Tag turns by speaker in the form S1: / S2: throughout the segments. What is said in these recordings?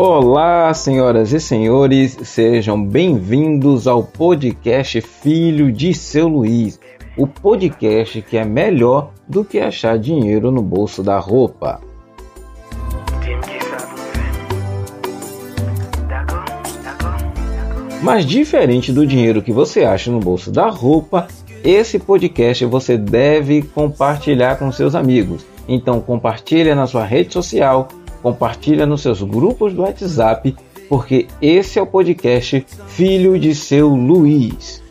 S1: Olá, senhoras e senhores, sejam bem-vindos ao podcast Filho de Seu Luiz, o podcast que é melhor do que achar dinheiro no bolso da roupa. Mas diferente do dinheiro que você acha no bolso da roupa, esse podcast você deve compartilhar com seus amigos. Então compartilha na sua rede social, compartilha nos seus grupos do WhatsApp, porque esse é o podcast Filho de seu Luiz.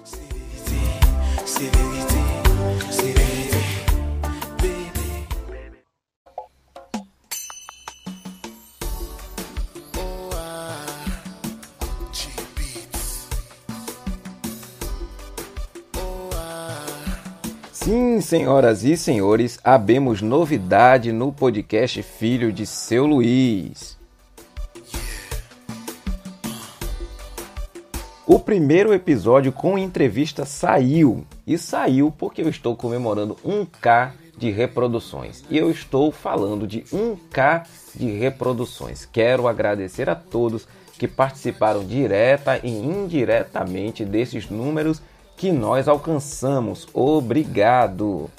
S1: Sim, senhoras e senhores, abemos novidade no podcast Filho de Seu Luiz. O primeiro episódio com entrevista saiu. E saiu porque eu estou comemorando 1K de reproduções. E eu estou falando de 1K de reproduções. Quero agradecer a todos que participaram direta e indiretamente desses números que nós alcançamos. Obrigado!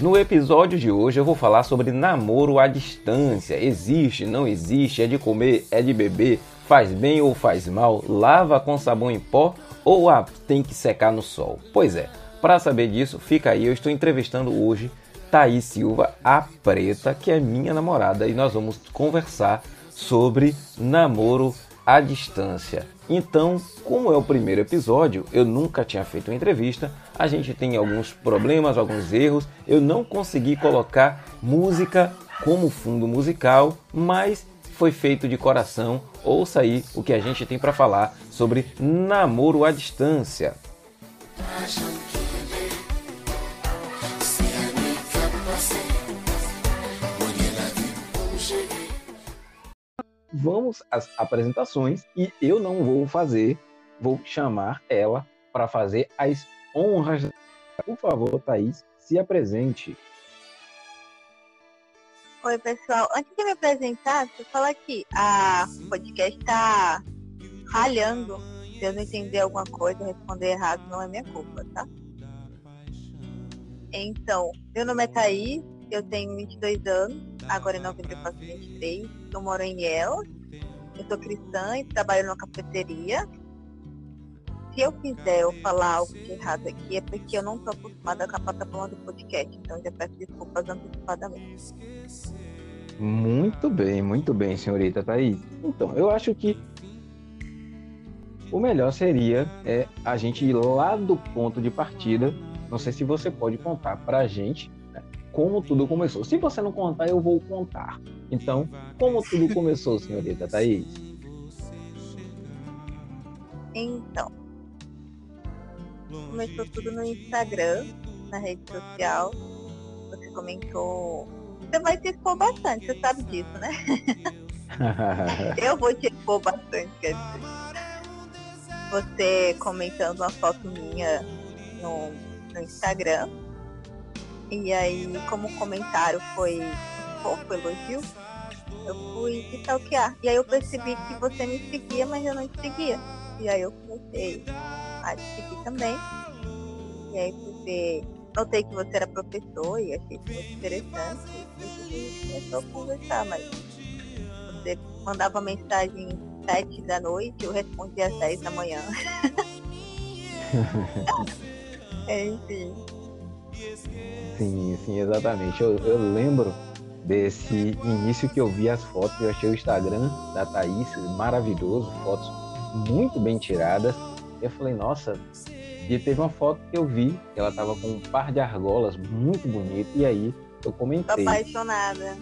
S1: No episódio de hoje eu vou falar sobre namoro à distância. Existe, não existe, é de comer, é de beber, faz bem ou faz mal, lava com sabão em pó ou ah, tem que secar no sol? Pois é, para saber disso, fica aí, eu estou entrevistando hoje Thaís Silva, a preta, que é minha namorada, e nós vamos conversar sobre namoro à distância. Então, como é o primeiro episódio, eu nunca tinha feito uma entrevista, a gente tem alguns problemas, alguns erros, eu não consegui colocar música como fundo musical, mas foi feito de coração. Ouça aí o que a gente tem para falar sobre namoro à distância. Vamos às apresentações e eu não vou fazer, vou chamar ela para fazer as honras. Por favor, Thaís, se apresente.
S2: Oi, pessoal. Antes de me apresentar, deixa eu falar aqui. A podcast está ralhando. Se eu não entender alguma coisa, responder errado, não é minha culpa, tá? Então, meu nome é Thaís, eu tenho 22 anos, agora em novembro eu faço 23. Eu moro em El. Eu sou cristã e trabalho numa cafeteria. Se eu quiser eu falar algo de errado aqui, é porque eu não estou acostumada com a plataforma do podcast. Então, já peço desculpas antecipadamente.
S1: Muito bem, muito bem, senhorita Thaís. Então, eu acho que o melhor seria é, a gente ir lá do ponto de partida. Não sei se você pode contar para a gente como tudo começou. Se você não contar, eu vou contar. Então, como tudo começou, senhorita Thaís?
S2: Então, começou tudo no Instagram, na rede social. Você comentou. Você vai se expor bastante, você sabe disso, né? eu vou te expor bastante, quer dizer. Você comentando uma foto minha no, no Instagram e aí, como o comentário foi pouco elogio, eu fui te stalkear. E aí eu percebi que você me seguia, mas eu não te seguia. E aí eu comecei a te seguir também. E aí ver, notei que você era professor e achei isso muito interessante. E começou a conversar, mas você mandava mensagem sete da noite, eu respondia às 10 da manhã. é, enfim.
S1: Sim, sim, exatamente. Eu, eu lembro desse início que eu vi as fotos, eu achei o Instagram da Thaís maravilhoso, fotos muito bem tiradas. Eu falei, nossa, e teve uma foto que eu vi, que ela tava com um par de argolas muito bonito, e aí eu comentei.
S2: Tô apaixonada.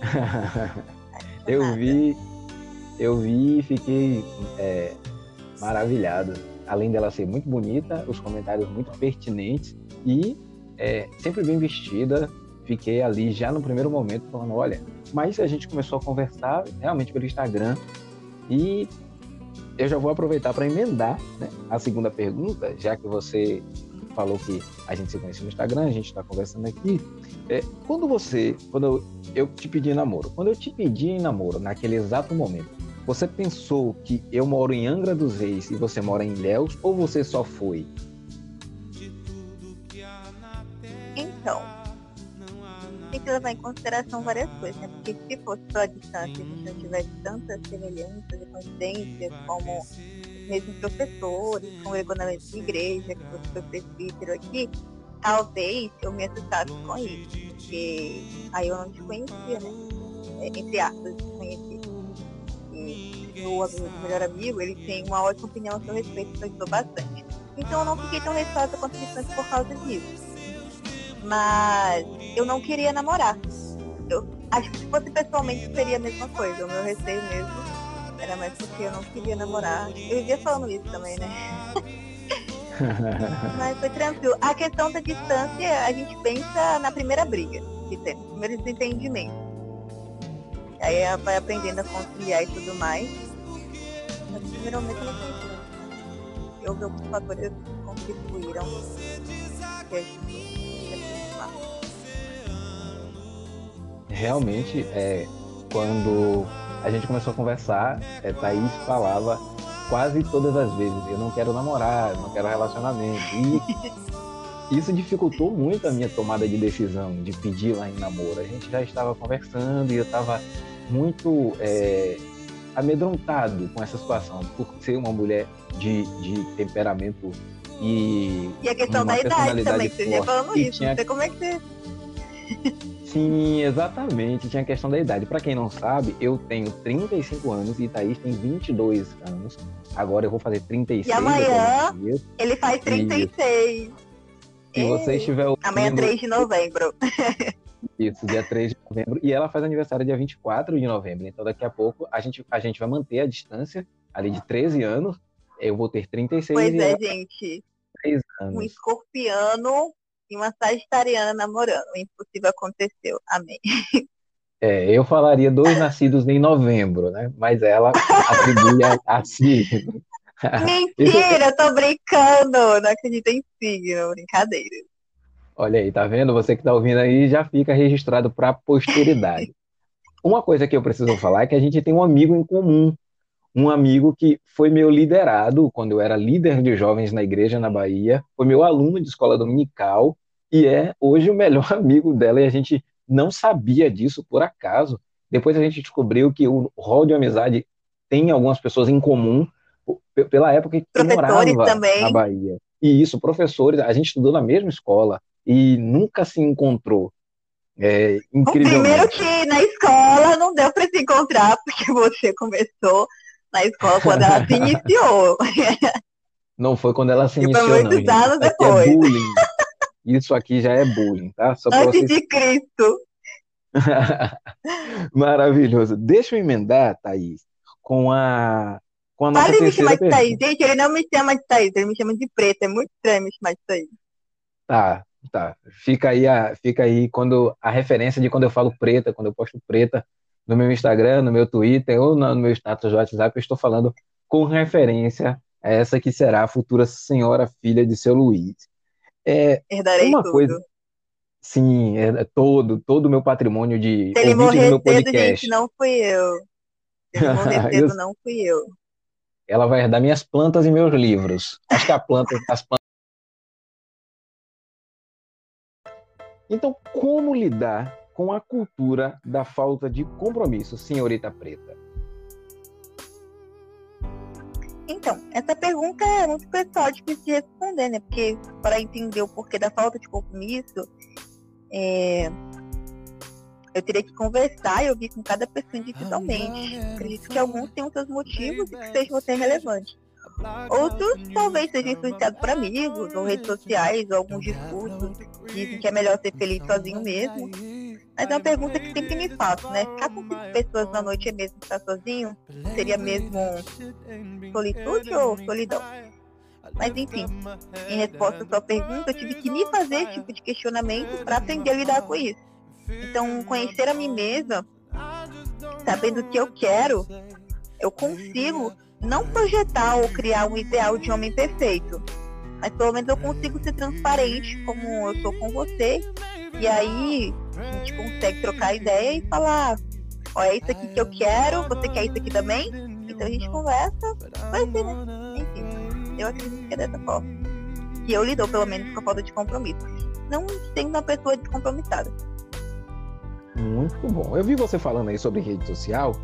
S1: eu vi, eu vi e fiquei é, maravilhado. Além dela ser muito bonita, os comentários muito pertinentes e é, sempre bem vestida. Fiquei ali já no primeiro momento falando, olha, mas a gente começou a conversar realmente pelo Instagram e eu já vou aproveitar para emendar né, a segunda pergunta, já que você falou que a gente se conhece no Instagram, a gente está conversando aqui. É, quando você, quando eu, te pedi namoro, quando eu te pedi namoro, naquele exato momento, você pensou que eu moro em Angra dos Reis e você mora em Ilhéus ou você só foi?
S2: Que levar em consideração várias coisas, né? Porque se fosse só a distância, se não tivesse tantas semelhanças e coincidências como os mesmos professores, como na mesma igreja, que você foi presbítero aqui, talvez eu me assustasse com isso, porque aí eu não te conhecia, né? É, entre aspas, conhecia meu amigo, melhor amigo, ele tem uma ótima opinião a seu respeito, eu ajudou bastante. Então eu não fiquei tão receosa quanto distante por causa disso. Mas eu não queria namorar. Eu acho que se fosse pessoalmente seria a mesma coisa. O meu receio mesmo era mais porque eu não queria namorar. Eu vivia falando isso também, né? Mas foi tranquilo. A questão da distância, a gente pensa na primeira briga que tem, no primeiro desentendimento. Aí ela vai aprendendo a conciliar e tudo mais. Mas primeiramente não tem Eu vi alguns fatores que contribuíram que
S1: realmente, é, quando a gente começou a conversar, é, Thaís falava quase todas as vezes: eu não quero namorar, eu não quero relacionamento. E isso dificultou muito a minha tomada de decisão de pedir lá em namoro. A gente já estava conversando e eu estava muito é, amedrontado com essa situação, por ser uma mulher de, de temperamento e.
S2: E a questão da idade também, você já falando isso, tinha... não sei como é que você.
S1: Sim, exatamente. Tinha a questão da idade. Para quem não sabe, eu tenho 35 anos e Thaís tem 22 anos. Agora eu vou fazer 36.
S2: E amanhã ele faz 36.
S1: Se você estiver ouvindo...
S2: Amanhã é 3 de novembro.
S1: Isso, dia 3 de novembro. E ela faz aniversário dia 24 de novembro. Então daqui a pouco a gente, a gente vai manter a distância ali de 13 anos. Eu vou ter 36
S2: Pois é, gente. 3 anos. Um escorpiano e uma sagitariana namorando. O impossível aconteceu. Amém.
S1: É, eu falaria dois nascidos em novembro, né? Mas ela atribui a, a signo.
S2: Mentira, eu tô brincando. Não acredito em signo, brincadeira.
S1: Olha aí, tá vendo? Você que tá ouvindo aí já fica registrado para posteridade. Uma coisa que eu preciso falar é que a gente tem um amigo em comum. Um amigo que foi meu liderado quando eu era líder de jovens na igreja na Bahia, foi meu aluno de escola dominical e é hoje o melhor amigo dela e a gente não sabia disso por acaso. Depois a gente descobriu que o rol de amizade tem algumas pessoas em comum pela época que morava também. na Bahia. E isso, professores, a gente estudou na mesma escola e nunca se encontrou. É,
S2: o primeiro que na escola não deu para se encontrar, porque você começou na escola quando ela se iniciou.
S1: Não foi quando ela se iniciou,
S2: foi muitos
S1: não,
S2: anos é depois.
S1: É bullying. Isso aqui já é bullying, tá?
S2: Só Antes vocês... de Cristo.
S1: Maravilhoso. Deixa eu emendar, Thaís, com a, com a nossa Pare
S2: me chamar de Thaís. Gente, ele não me chama de Thaís, ele me chama de preta. É muito estranho me chamar de Thaís.
S1: Tá, tá. Fica aí, a, fica aí quando a referência de quando eu falo preta, quando eu posto preta no meu Instagram, no meu Twitter ou no meu status do WhatsApp, eu estou falando com referência a essa que será a futura senhora filha de seu Luiz.
S2: É, Herdarei uma tudo. coisa.
S1: Sim, é, é todo, todo o meu patrimônio de
S2: Se ele morrer. Cedo, gente, não fui eu. Se ele morrer cedo, não fui eu.
S1: Ela vai herdar minhas plantas e meus livros. Acho que a planta, as plantas. Então, como lidar com a cultura da falta de compromisso, senhorita preta?
S2: Então, essa pergunta é muito pessoal, difícil de responder, né? Porque para entender o porquê da falta de compromisso, é... eu teria que conversar e ouvir com cada pessoa individualmente. Acredito que alguns tenham seus motivos e que sejam até relevantes. Outros talvez sejam influenciados por amigos ou redes sociais ou alguns discursos que dizem que é melhor ser feliz sozinho mesmo. Mas é uma pergunta que sempre me faço, né? Ficar com cinco pessoas na noite é mesmo estar sozinho? Seria mesmo solitude ou solidão? Mas enfim, em resposta à sua pergunta, eu tive que me fazer esse tipo de questionamento para aprender a lidar com isso. Então, conhecer a mim mesma, sabendo o que eu quero, eu consigo não projetar ou criar um ideal de homem perfeito, Mas pelo menos eu consigo ser transparente como eu sou com você. E aí a gente consegue trocar ideia e falar, ó, é isso aqui que eu quero, você quer isso aqui também? Então a gente conversa, vai ser, né? Enfim, eu acredito que é dessa forma. Que eu lido, pelo menos, com a falta de compromisso. Não sendo uma pessoa descompromissada.
S1: Muito bom. Eu vi você falando aí sobre rede social.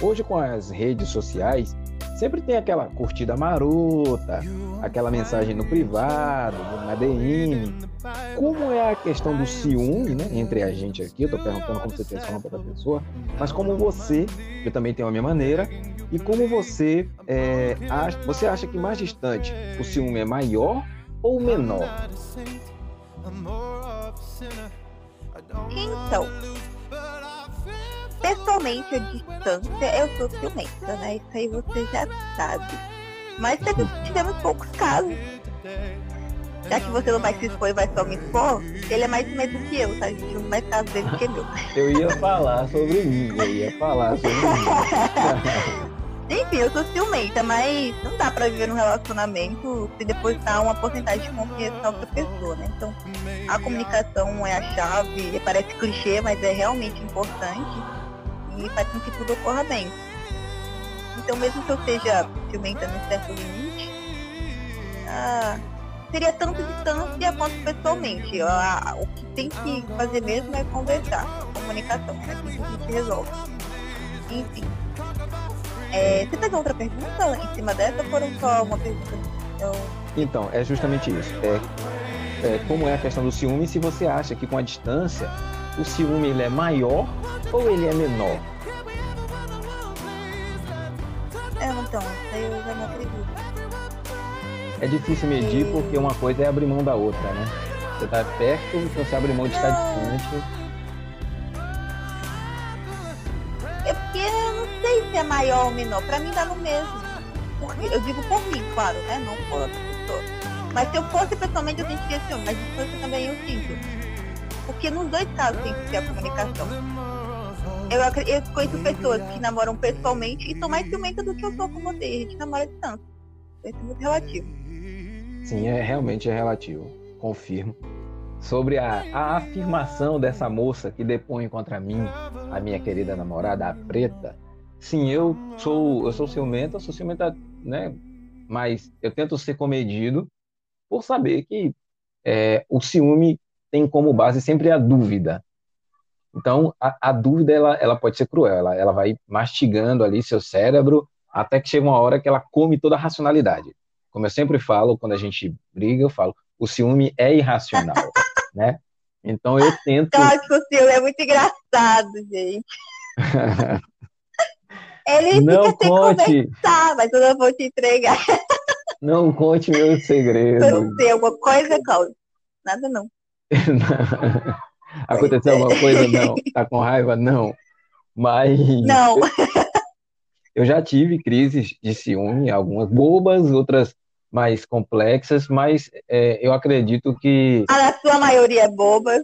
S1: Hoje, com as redes sociais, sempre tem aquela curtida marota, aquela mensagem no privado, na DM. Como é a questão do ciúme, né, entre a gente aqui? Eu tô perguntando como você pensa para outra pessoa, mas como você, eu também tenho a minha maneira, e como você é, acha, você acha que mais distante o ciúme é maior ou menor?
S2: Então, pessoalmente a distância eu sou ciumenta, né? Isso aí você já sabe. Mas tivemos poucos casos. Já que você não vai se expor e vai só me expor, ele é mais medo que eu, tá? A gente não mais casos dele que eu.
S1: Eu ia falar sobre mim, eu ia falar sobre mim.
S2: Enfim, eu sou ciumenta, mas não dá pra viver um relacionamento se depois tá uma porcentagem de confiança na outra pessoa, né? Então, a comunicação é a chave, parece clichê, mas é realmente importante e faz com que tudo ocorra bem. Então, mesmo que eu seja ciumenta num certo limite, ah, seria tanto distância quanto pessoalmente. Ah, o que tem que fazer mesmo é conversar, comunicação, é que a gente resolve. Enfim. É, você fez outra pergunta em cima dessa ou foram só uma pergunta? Eu...
S1: Então, é justamente isso. É, é, como é a questão do ciúme, se você acha que com a distância o ciúme ele é maior ou ele é menor?
S2: É, então, eu já não acredito.
S1: É difícil medir e... porque uma coisa é abrir mão da outra, né? Você tá perto, então você abre mão de estar distante
S2: sei se é maior ou menor, pra mim dá no mesmo. Porque, eu digo por mim, claro, né? Não por outra pessoa. Mas se eu fosse pessoalmente eu sentiria ciúme, mas distância também eu sinto. Porque nos dois casos tem que ter a comunicação. Eu, eu conheço pessoas que namoram pessoalmente e são mais ciumentas do que eu sou com você. A gente namora à distância. Isso é muito relativo.
S1: Sim, é realmente é relativo. Confirmo sobre a, a, afirmação dessa moça que depõe contra mim, a minha querida namorada, a Preta, Sim, eu sou eu sou ciumenta, sou ciumenta, né? Mas eu tento ser comedido por saber que é, o ciúme tem como base sempre a dúvida. Então, a, a dúvida ela, ela pode ser cruel, ela, ela vai mastigando ali seu cérebro até que chega uma hora que ela come toda a racionalidade. Como eu sempre falo, quando a gente briga, eu falo, o ciúme é irracional, né? Então eu tento.
S2: Nossa, o ciúme é muito engraçado, gente. Ele
S1: não fica conte. sem
S2: conversar, mas eu não vou te entregar.
S1: Não conte meu segredo.
S2: Eu sei alguma coisa, Cláudio? Nada não.
S1: Aconteceu alguma coisa? Não. Tá com raiva? Não. Mas.
S2: Não.
S1: Eu já tive crises de ciúme, algumas bobas, outras mais complexas, mas é, eu acredito que.
S2: A sua maioria é boba.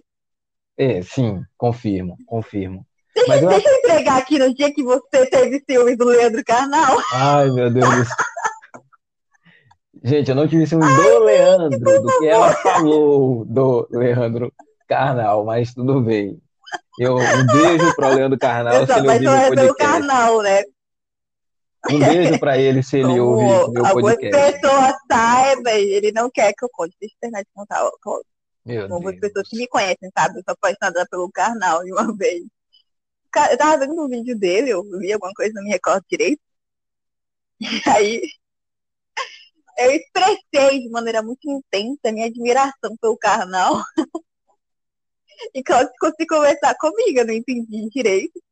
S1: É, sim, confirmo, confirmo.
S2: Deixa, eu... deixa eu entregar aqui no dia que você teve ciúme do Leandro Carnal.
S1: Ai, meu Deus do céu. Gente, eu não tive ciúme do Leandro, do que ela falou do Leandro Carnal, mas tudo bem. Eu, um beijo para o Leandro Carnal, se ele ouvir meu é podcast. Carnal, né? Um beijo para ele se ele Como ouvir meu podcast.
S2: Algumas pessoas saibam, ele não quer que eu conte. Deixa eu terminar de contar. Algumas pessoas que me conhecem, sabe? Eu sou apaixonada pelo Carnal de uma vez eu tava vendo um vídeo dele, eu vi alguma coisa, não me recordo direito. E aí eu expressei de maneira muito intensa minha admiração pelo carnal. E Cláudio conseguiu conversar comigo, eu não entendi direito.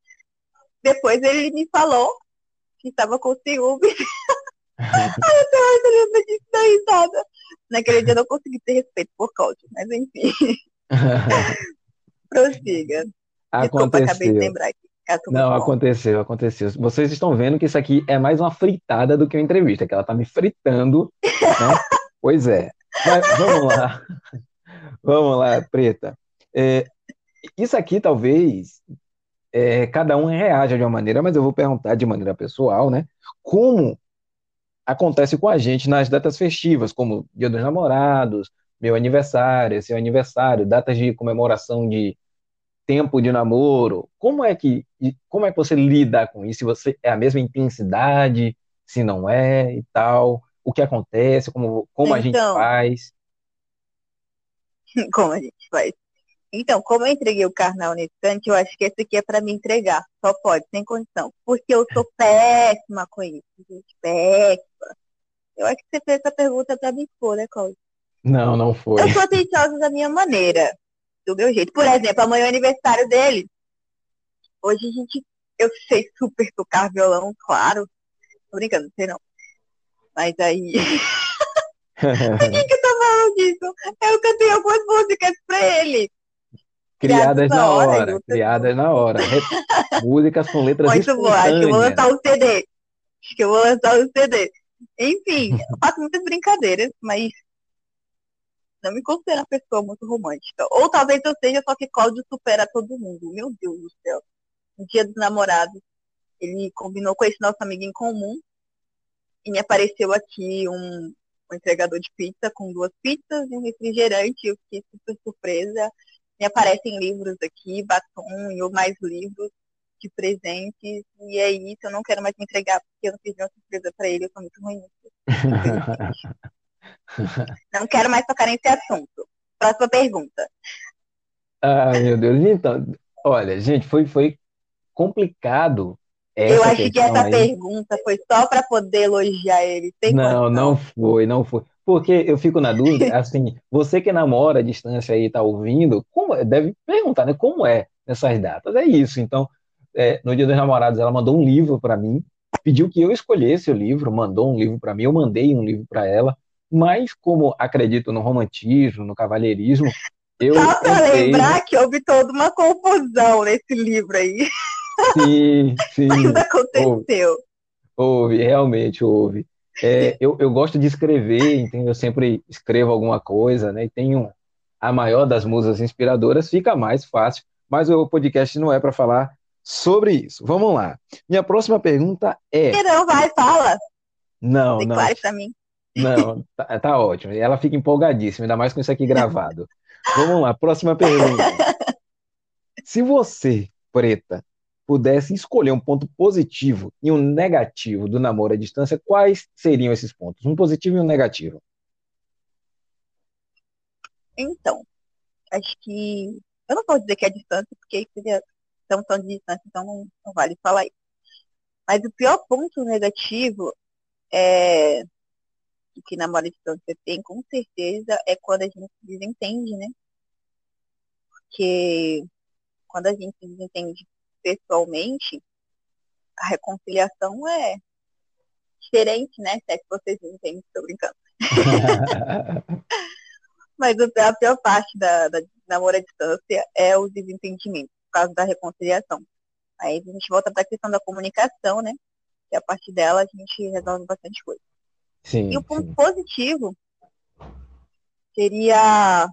S2: Depois ele me falou que estava com ciúme. Ai, eu tô muito lembro disso da risada. Naquele dia eu não consegui ter respeito por Cláudio, mas enfim. Prossiga.
S1: Desculpa, acabei de lembrar aqui. Não, aconteceu, aconteceu. Vocês estão vendo que isso aqui é mais uma fritada do que uma entrevista, que ela tá me fritando, né? pois é. Mas vamos lá. Vamos lá, Preta. É, isso aqui talvez é, cada um reaja de uma maneira, mas eu vou perguntar de maneira pessoal, né? Como acontece com a gente nas datas festivas, como Dia dos Namorados, meu aniversário, seu aniversário, datas de comemoração de tempo de namoro. Como é que como é que você lida com isso? Se você é a mesma intensidade, se não é e tal, o que acontece, como como então, a gente então. faz?
S2: Como a gente faz? Então, como eu entreguei o carnal nesse instante, eu acho que esse aqui é para me entregar. Só pode, sem condição. Porque eu sou péssima com isso, gente. Péssima. Eu acho que você fez essa pergunta para me expor, né, Cláudio?
S1: Não, não foi.
S2: Eu sou atenciosa da minha maneira, do meu jeito. Por exemplo, amanhã é o aniversário dele. Hoje a gente. Eu sei super tocar violão, claro. Tô brincando, não sei não. Mas aí. Por que, que eu tô falando disso? Eu cantei algumas músicas pra ele.
S1: Criadas na hora, hora criadas na hora. Músicas com letras Muito bom, acho
S2: que eu vou lançar um CD. Acho que eu vou lançar um CD. Enfim, eu faço muitas brincadeiras, mas não me considero uma pessoa muito romântica. Ou talvez eu seja, só que Cláudio supera todo mundo. Meu Deus do céu. No dia dos namorados, ele combinou com esse nosso amigo em comum e me apareceu aqui um, um entregador de pizza com duas pizzas e um refrigerante. Eu fiquei super surpresa me aparecem livros aqui, batom e ou mais livros de presentes. E é isso, eu não quero mais me entregar, porque eu não fiz nenhuma surpresa para ele, eu sou muito ruim não quero mais tocar nesse assunto. Próxima pergunta.
S1: Ai, meu Deus. Então, olha, gente, foi, foi complicado.
S2: eu acho que essa aí. pergunta foi só para poder elogiar ele.
S1: não, condição. não foi, não foi. Porque eu fico na dúvida, assim, você que namora à distância aí está ouvindo, como é? deve perguntar, né? Como é nessas datas? É isso. Então, é, no Dia dos Namorados, ela mandou um livro para mim, pediu que eu escolhesse o livro, mandou um livro para mim, eu mandei um livro para ela, mas como acredito no romantismo, no cavalheirismo, eu
S2: Só para lembrar que houve toda uma confusão nesse livro aí.
S1: Sim, sim.
S2: Mas aconteceu.
S1: Houve, houve realmente houve. É, eu, eu gosto de escrever, então eu sempre escrevo alguma coisa, né? E tenho a maior das musas inspiradoras, fica mais fácil, mas o podcast não é para falar sobre isso. Vamos lá. Minha próxima pergunta é.
S2: Não, vai, fala.
S1: Não, não.
S2: Claro para mim.
S1: Não, tá, tá ótimo. Ela fica empolgadíssima, ainda mais com isso aqui gravado. Vamos lá, próxima pergunta. Se você, preta, pudesse escolher um ponto positivo e um negativo do namoro à distância, quais seriam esses pontos? Um positivo e um negativo.
S2: Então, acho que. Eu não posso dizer que é distância, porque seria tão, tão de distância, então não, não vale falar isso. Mas o pior ponto negativo é que namoro à distância tem, com certeza, é quando a gente se desentende, né? Porque quando a gente se desentende pessoalmente, a reconciliação é diferente, né? Se é que vocês entendem, estou brincando. Mas a pior parte da, da namoro à distância é o desentendimento, por causa da reconciliação. Aí a gente volta para a questão da comunicação, né? Que a partir dela a gente resolve bastante coisa.
S1: Sim,
S2: e o ponto
S1: sim.
S2: positivo seria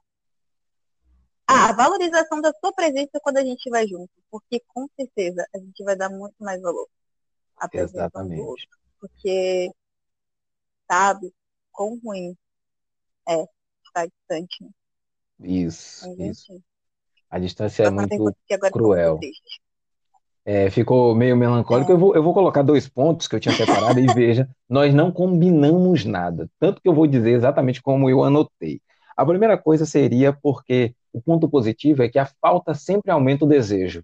S2: ah, a valorização da sua presença quando a gente vai junto, porque com certeza a gente vai dar muito mais valor à presença
S1: Exatamente.
S2: do outro. Porque sabe quão ruim é estar distante. Né?
S1: Isso, Mas, isso. A distância é muito cruel. É, ficou meio melancólico. Eu, vou, eu vou colocar dois pontos que eu tinha separado e veja, nós não combinamos nada. Tanto que eu vou dizer exatamente como eu anotei. A primeira coisa seria porque o ponto positivo é que a falta sempre aumenta o desejo.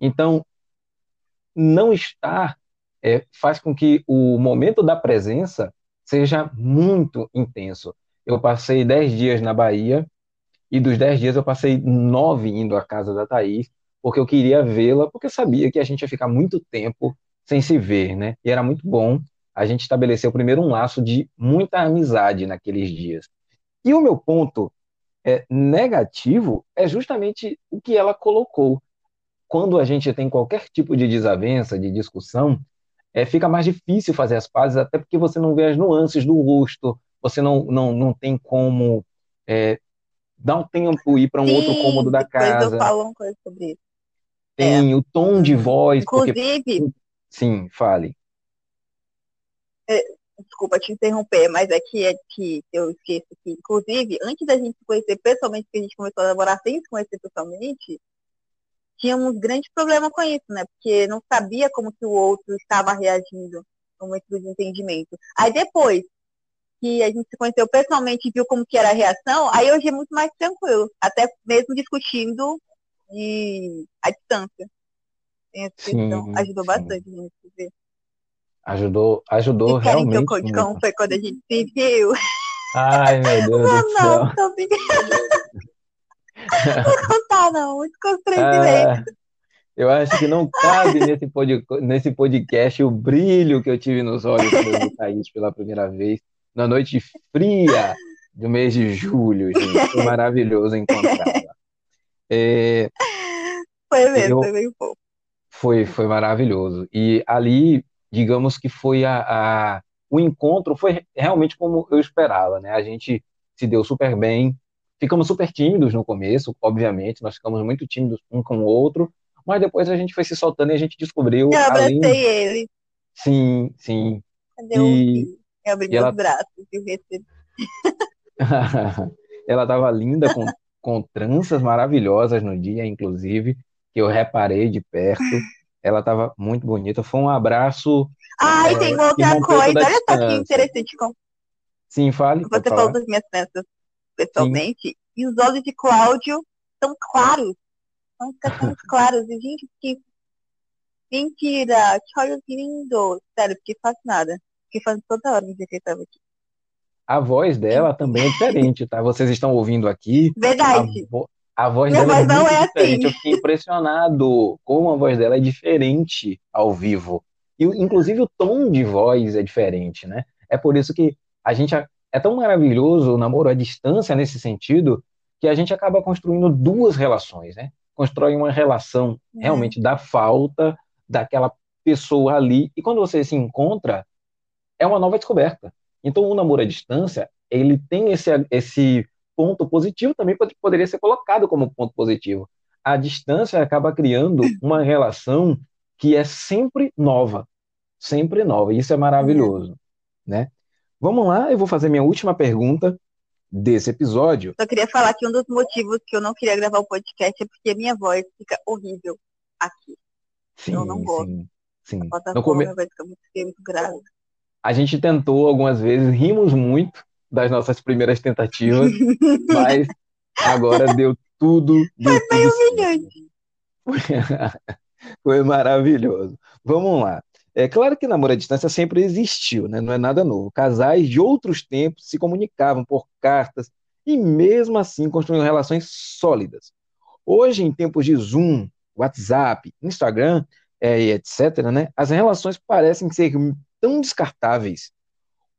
S1: Então, não estar é, faz com que o momento da presença seja muito intenso. Eu passei dez dias na Bahia e dos dez dias eu passei nove indo à casa da Thaís, porque eu queria vê-la, porque eu sabia que a gente ia ficar muito tempo sem se ver, né? E era muito bom a gente estabelecer primeiro um laço de muita amizade naqueles dias. E o meu ponto é, negativo é justamente o que ela colocou. Quando a gente tem qualquer tipo de desavença, de discussão, é, fica mais difícil fazer as pazes, até porque você não vê as nuances do rosto, você não, não, não tem como é, dar um tempo ir para um Sim, outro cômodo da casa.
S2: Eu falo uma coisa sobre isso.
S1: Tem é. o tom de voz.
S2: Inclusive.
S1: Porque... Sim, fale.
S2: É, desculpa te interromper, mas é que, é que eu esqueço que, inclusive, antes da gente se conhecer pessoalmente, que a gente começou a namorar sem se conhecer pessoalmente, tínhamos grande problema com isso, né? Porque não sabia como que o outro estava reagindo no momento do desentendimento. Aí depois que a gente se conheceu pessoalmente e viu como que era a reação, aí hoje é muito mais tranquilo, até mesmo discutindo de a distância. Sim, ajudou sim. bastante a gente ver.
S1: Ajudou, ajudou
S2: e
S1: realmente.
S2: Que eu conte como foi quando a gente se viu.
S1: Ai, meu Deus não, do céu.
S2: Não, tô Não contar, não. Muito constrangimento. Ah,
S1: eu acho que não cabe nesse, pod, nesse podcast o brilho que eu tive nos olhos quando eu Thaís pela primeira vez, na noite fria do mês de julho, gente. Foi maravilhoso encontrá-la. É,
S2: foi mesmo, eu, foi bem pouco.
S1: Foi, foi maravilhoso. E ali digamos que foi a, a, o encontro foi realmente como eu esperava, né? A gente se deu super bem, ficamos super tímidos no começo, obviamente, nós ficamos muito tímidos um com o outro, mas depois a gente foi se soltando e a gente descobriu.
S2: Eu abracei além... ele.
S1: Sim, sim.
S2: Cadê e... Eu abri e meus ela... braços e recebi.
S1: ela estava linda, com, com tranças maravilhosas no dia, inclusive, que eu reparei de perto. Ela estava muito bonita. Foi um abraço.
S2: Ai, é, tem outra coisa. Olha só que interessante.
S1: Sim, fale.
S2: Você falou das minhas peças pessoalmente. Sim. E os olhos de Cláudio são claros. São muito claros. E, gente, que mentira. Que olhos lindos. Sério, fiquei fascinada. Fiquei fazendo toda hora me que estava aqui.
S1: A voz dela também é diferente, tá? Vocês estão ouvindo aqui.
S2: Verdade.
S1: A, a voz Minha dela é voz é não é diferente. Assim. Eu fiquei impressionado como a voz dela é diferente ao vivo. E, inclusive, o tom de voz é diferente, né? É por isso que a gente é tão maravilhoso o namoro à distância nesse sentido que a gente acaba construindo duas relações, né? Constrói uma relação é. realmente da falta daquela pessoa ali e quando você se encontra é uma nova descoberta. Então o namoro à distância ele tem esse esse ponto positivo também poderia ser colocado como ponto positivo. A distância acaba criando uma relação que é sempre nova, sempre nova. E isso é maravilhoso, né? Vamos lá, eu vou fazer minha última pergunta desse episódio.
S2: Só queria falar que um dos motivos que eu não queria gravar o podcast é porque minha voz fica horrível aqui. Sim, eu não gosto. Sim, sim. A no come... vai ficar muito, muito grave.
S1: A gente tentou algumas vezes, rimos muito, das nossas primeiras tentativas, mas agora deu tudo. Deu
S2: Foi bem humilhante.
S1: Foi maravilhoso. Vamos lá. É claro que namoro à distância sempre existiu, né? não é nada novo. Casais de outros tempos se comunicavam por cartas e, mesmo assim, construíam relações sólidas. Hoje, em tempos de Zoom, WhatsApp, Instagram, é, etc., né, as relações parecem ser tão descartáveis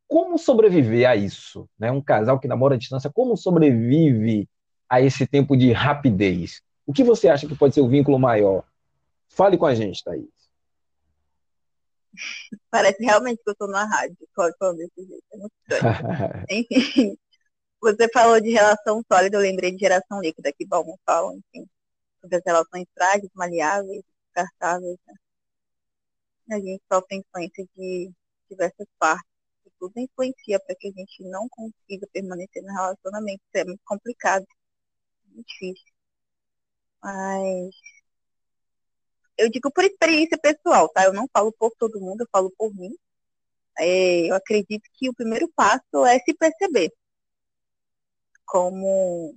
S1: como sobreviver a isso? Né? Um casal que namora à distância, como sobrevive a esse tempo de rapidez? O que você acha que pode ser o vínculo maior? Fale com a gente, Thaís.
S2: Parece realmente que eu estou na rádio, falando desse jeito. É muito Enfim, você falou de relação sólida, eu lembrei de geração líquida, que bom falam, enfim, sobre as relações frágeis, maleáveis, descartáveis. Né? A gente sofre influência de diversas partes tudo influencia para que a gente não consiga permanecer no relacionamento. Isso é muito complicado, muito difícil. Mas eu digo por experiência pessoal, tá? Eu não falo por todo mundo, eu falo por mim. É, eu acredito que o primeiro passo é se perceber. Como.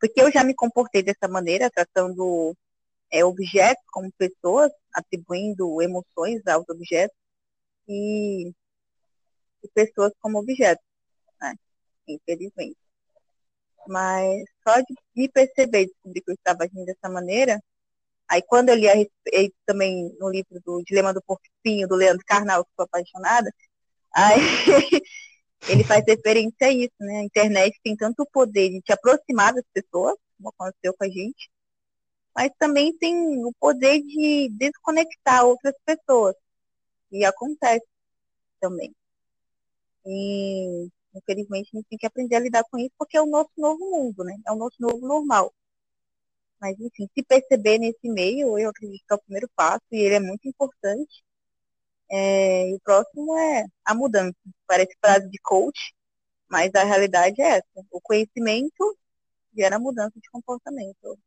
S2: Porque eu já me comportei dessa maneira, tratando é, objetos como pessoas, atribuindo emoções aos objetos. E de pessoas como objetos, né? Infelizmente. Mas só de me perceber, descobrir que eu estava agindo dessa maneira, aí quando eu li a também no livro do Dilema do Porquinho, do Leandro Carnal, que sou apaixonada, aí ele faz referência a isso, né? A internet tem tanto poder de te aproximar das pessoas, como aconteceu com a gente, mas também tem o poder de desconectar outras pessoas. E acontece também. E, infelizmente, a gente tem que aprender a lidar com isso porque é o nosso novo mundo, né? É o nosso novo normal. Mas, enfim, se perceber nesse meio, eu acredito que é o primeiro passo e ele é muito importante. É, e o próximo é a mudança. Parece frase de coach, mas a realidade é essa. O conhecimento gera mudança de comportamento.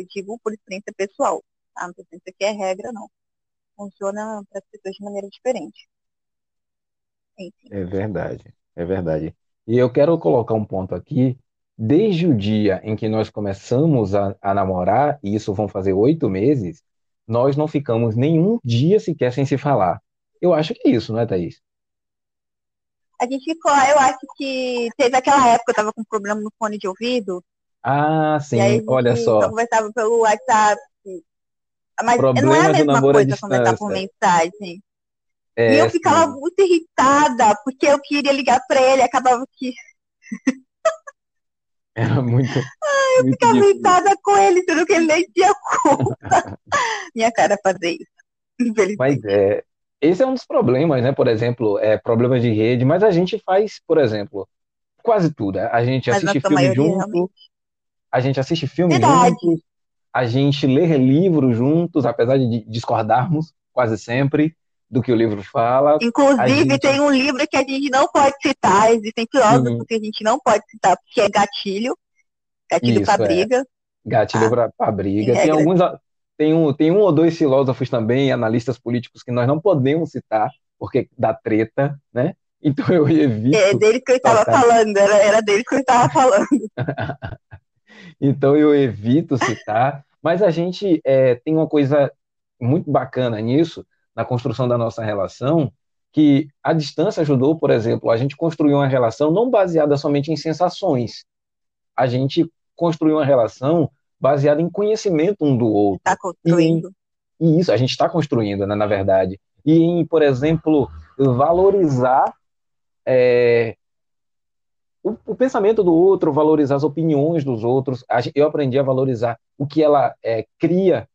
S2: Eu digo por experiência pessoal. Tá? Não pensa que é regra, não. Funciona para as pessoas de maneira diferente.
S1: Enfim. É verdade, é verdade. E eu quero colocar um ponto aqui. Desde o dia em que nós começamos a, a namorar, e isso vão fazer oito meses, nós não ficamos nenhum dia sequer sem se falar. Eu acho que é isso, não é, Thaís?
S2: A gente ficou, eu acho que teve aquela época, eu tava com problema no fone de ouvido.
S1: Ah, sim, e aí olha só.
S2: conversava pelo WhatsApp. Mas não é a mesma coisa conversar por mensagem. É, e eu ficava sim. muito irritada, porque eu queria ligar para ele, acabava que.
S1: Era muito.
S2: Ai, eu muito ficava difícil. irritada com ele, sendo que ele nem tinha culpa. Minha cara fazer isso.
S1: Mas é, esse é um dos problemas, né? Por exemplo, é, problemas de rede, mas a gente faz, por exemplo, quase tudo. A gente mas assiste filme junto, realmente. A gente assiste filme Verdade. juntos, a gente lê livros juntos, apesar de discordarmos quase sempre do que o livro fala.
S2: Inclusive, gente... tem um livro que a gente não pode citar, existem filósofos uhum. que a gente não pode citar, porque é gatilho, gatilho para é. briga.
S1: Gatilho ah, para briga. Tem alguns, tem um, tem um ou dois filósofos também, analistas políticos, que nós não podemos citar, porque dá treta, né? Então eu evito.
S2: É dele que eu estava falando, era, era dele que eu estava falando.
S1: Então eu evito citar, mas a gente é, tem uma coisa muito bacana nisso, na construção da nossa relação, que a distância ajudou, por exemplo, a gente construir uma relação não baseada somente em sensações. A gente construiu uma relação baseada em conhecimento um do outro.
S2: Está construindo.
S1: E, e, isso, a gente está construindo, né, na verdade. E em, por exemplo, valorizar é, o, o, pensamento do outro, valorizar as opiniões dos outros. Eu aprendi a valorizar o que ela é, cria,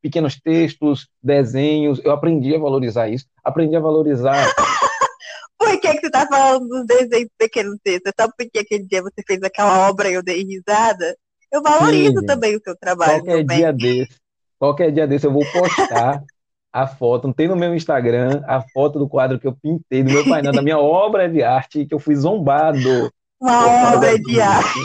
S1: pequenos textos, desenhos. Eu aprendi a valorizar isso. Aprendi a valorizar.
S2: Por que, que você está falando dos desenhos pequenos textos? Sabe por que aquele dia você fez aquela obra e eu dei risada? Eu valorizo Sim, também o seu trabalho.
S1: Qualquer dia desse, qualquer dia desse eu vou postar a foto, não tem no meu Instagram a foto do quadro que eu pintei do meu painel, da minha obra de arte, que eu fui zombado.
S2: Uma obra de arte.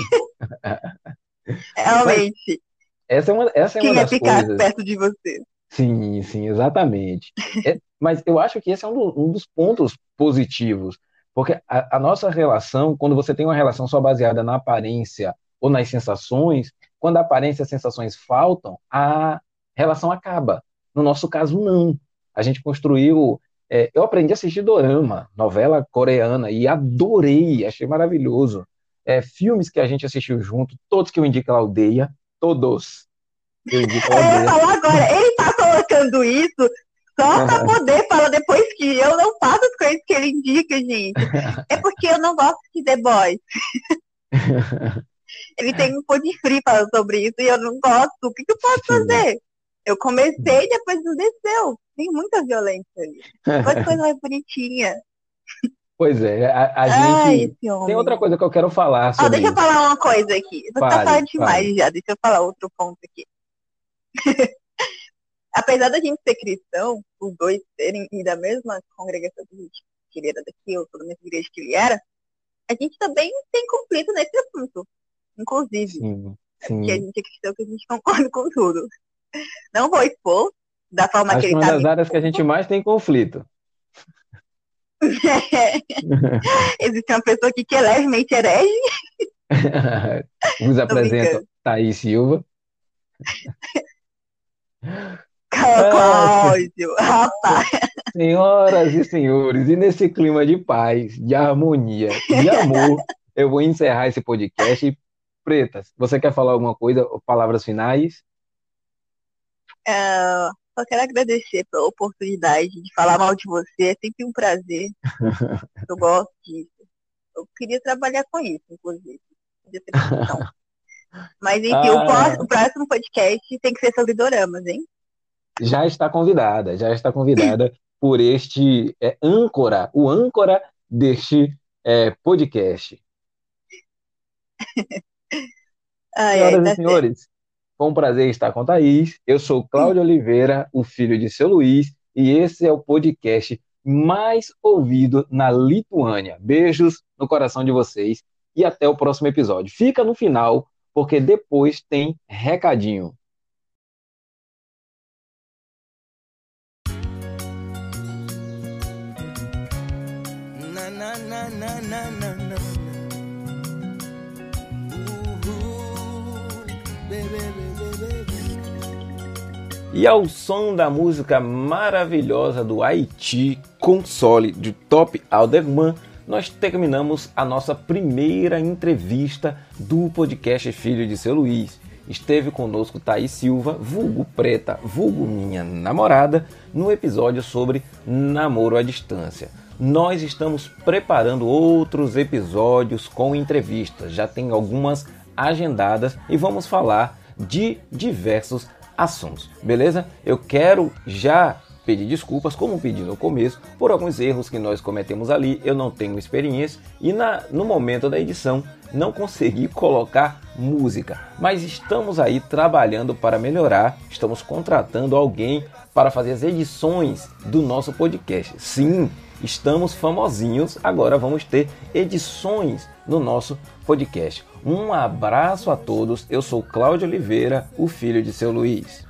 S2: Realmente.
S1: essa é uma, essa é
S2: Quem
S1: uma das
S2: ficar
S1: coisas.
S2: perto de você.
S1: Sim, sim, exatamente. É, mas eu acho que esse é um, do, um dos pontos positivos, porque a, a, nossa relação, quando você tem uma relação só baseada na aparência ou nas sensações, quando a aparência e as sensações faltam, a relação acaba. No nosso caso, não. A gente construiu. É, eu aprendi a assistir dorama, novela coreana, e adorei, achei maravilhoso. É, filmes que a gente assistiu junto, todos que eu indico ela aldeia, todos.
S2: Eu indico ela. Eu ia falar agora, ele tá colocando isso só para poder falar depois que eu não faço as coisas que ele indica, gente. É porque eu não gosto de The Boys. Ele tem um de free falando sobre isso e eu não gosto. O que, que eu posso fazer? Eu comecei e depois não desceu. Tem muita violência ali. Depois coisa mais bonitinha.
S1: Pois é, a, a gente. tem outra coisa que eu quero falar sobre.
S2: Ah, deixa eu falar uma coisa aqui. Você tá falando demais já, deixa eu falar outro ponto aqui. Apesar da gente ser cristão, os dois serem e da mesma congregação que, a gente, que ele era daqui, ou toda a mesma igreja que ele era, a gente também tem conflito nesse assunto inclusive. Sim, sim. Porque a gente é cristão que a gente concorda com tudo. Não vou expor da forma
S1: Acho
S2: que ele
S1: está. É uma das áreas que a gente mais tem conflito.
S2: É. Existe uma pessoa aqui que é levemente herege.
S1: Vos apresento Thaís Silva.
S2: Cláudio, rapaz.
S1: Senhoras e senhores, e nesse clima de paz, de harmonia, de amor, eu vou encerrar esse podcast. Pretas, você quer falar alguma coisa, palavras finais?
S2: Uh, só quero agradecer pela oportunidade de falar mal de você, é sempre um prazer. eu gosto disso. Eu queria trabalhar com isso, inclusive. Mas enfim, ah, o, próximo, o próximo podcast tem que ser sobre doramas, hein?
S1: Já está convidada, já está convidada por este é, âncora, o âncora deste é, podcast. ai, Senhoras tá e senhores, certo. Foi um prazer estar com a Thaís. Eu sou Cláudio Oliveira, o filho de seu Luiz, e esse é o podcast mais ouvido na Lituânia. Beijos no coração de vocês e até o próximo episódio. Fica no final, porque depois tem recadinho. E ao som da música maravilhosa do Haiti, Console, de Top Alderman, nós terminamos a nossa primeira entrevista do podcast Filho de Seu Luiz. Esteve conosco Thaís Silva, vulgo preta, vulgo minha namorada, no episódio sobre namoro à distância. Nós estamos preparando outros episódios com entrevistas, já tem algumas agendadas e vamos falar de diversos assuntos, beleza? Eu quero já pedir desculpas, como pedi no começo, por alguns erros que nós cometemos ali. Eu não tenho experiência e na, no momento da edição não consegui colocar música, mas estamos aí trabalhando para melhorar. Estamos contratando alguém para fazer as edições do nosso podcast. Sim, estamos famosinhos, agora vamos ter edições no nosso podcast. Um abraço a todos, eu sou Cláudio Oliveira, o filho de seu Luiz.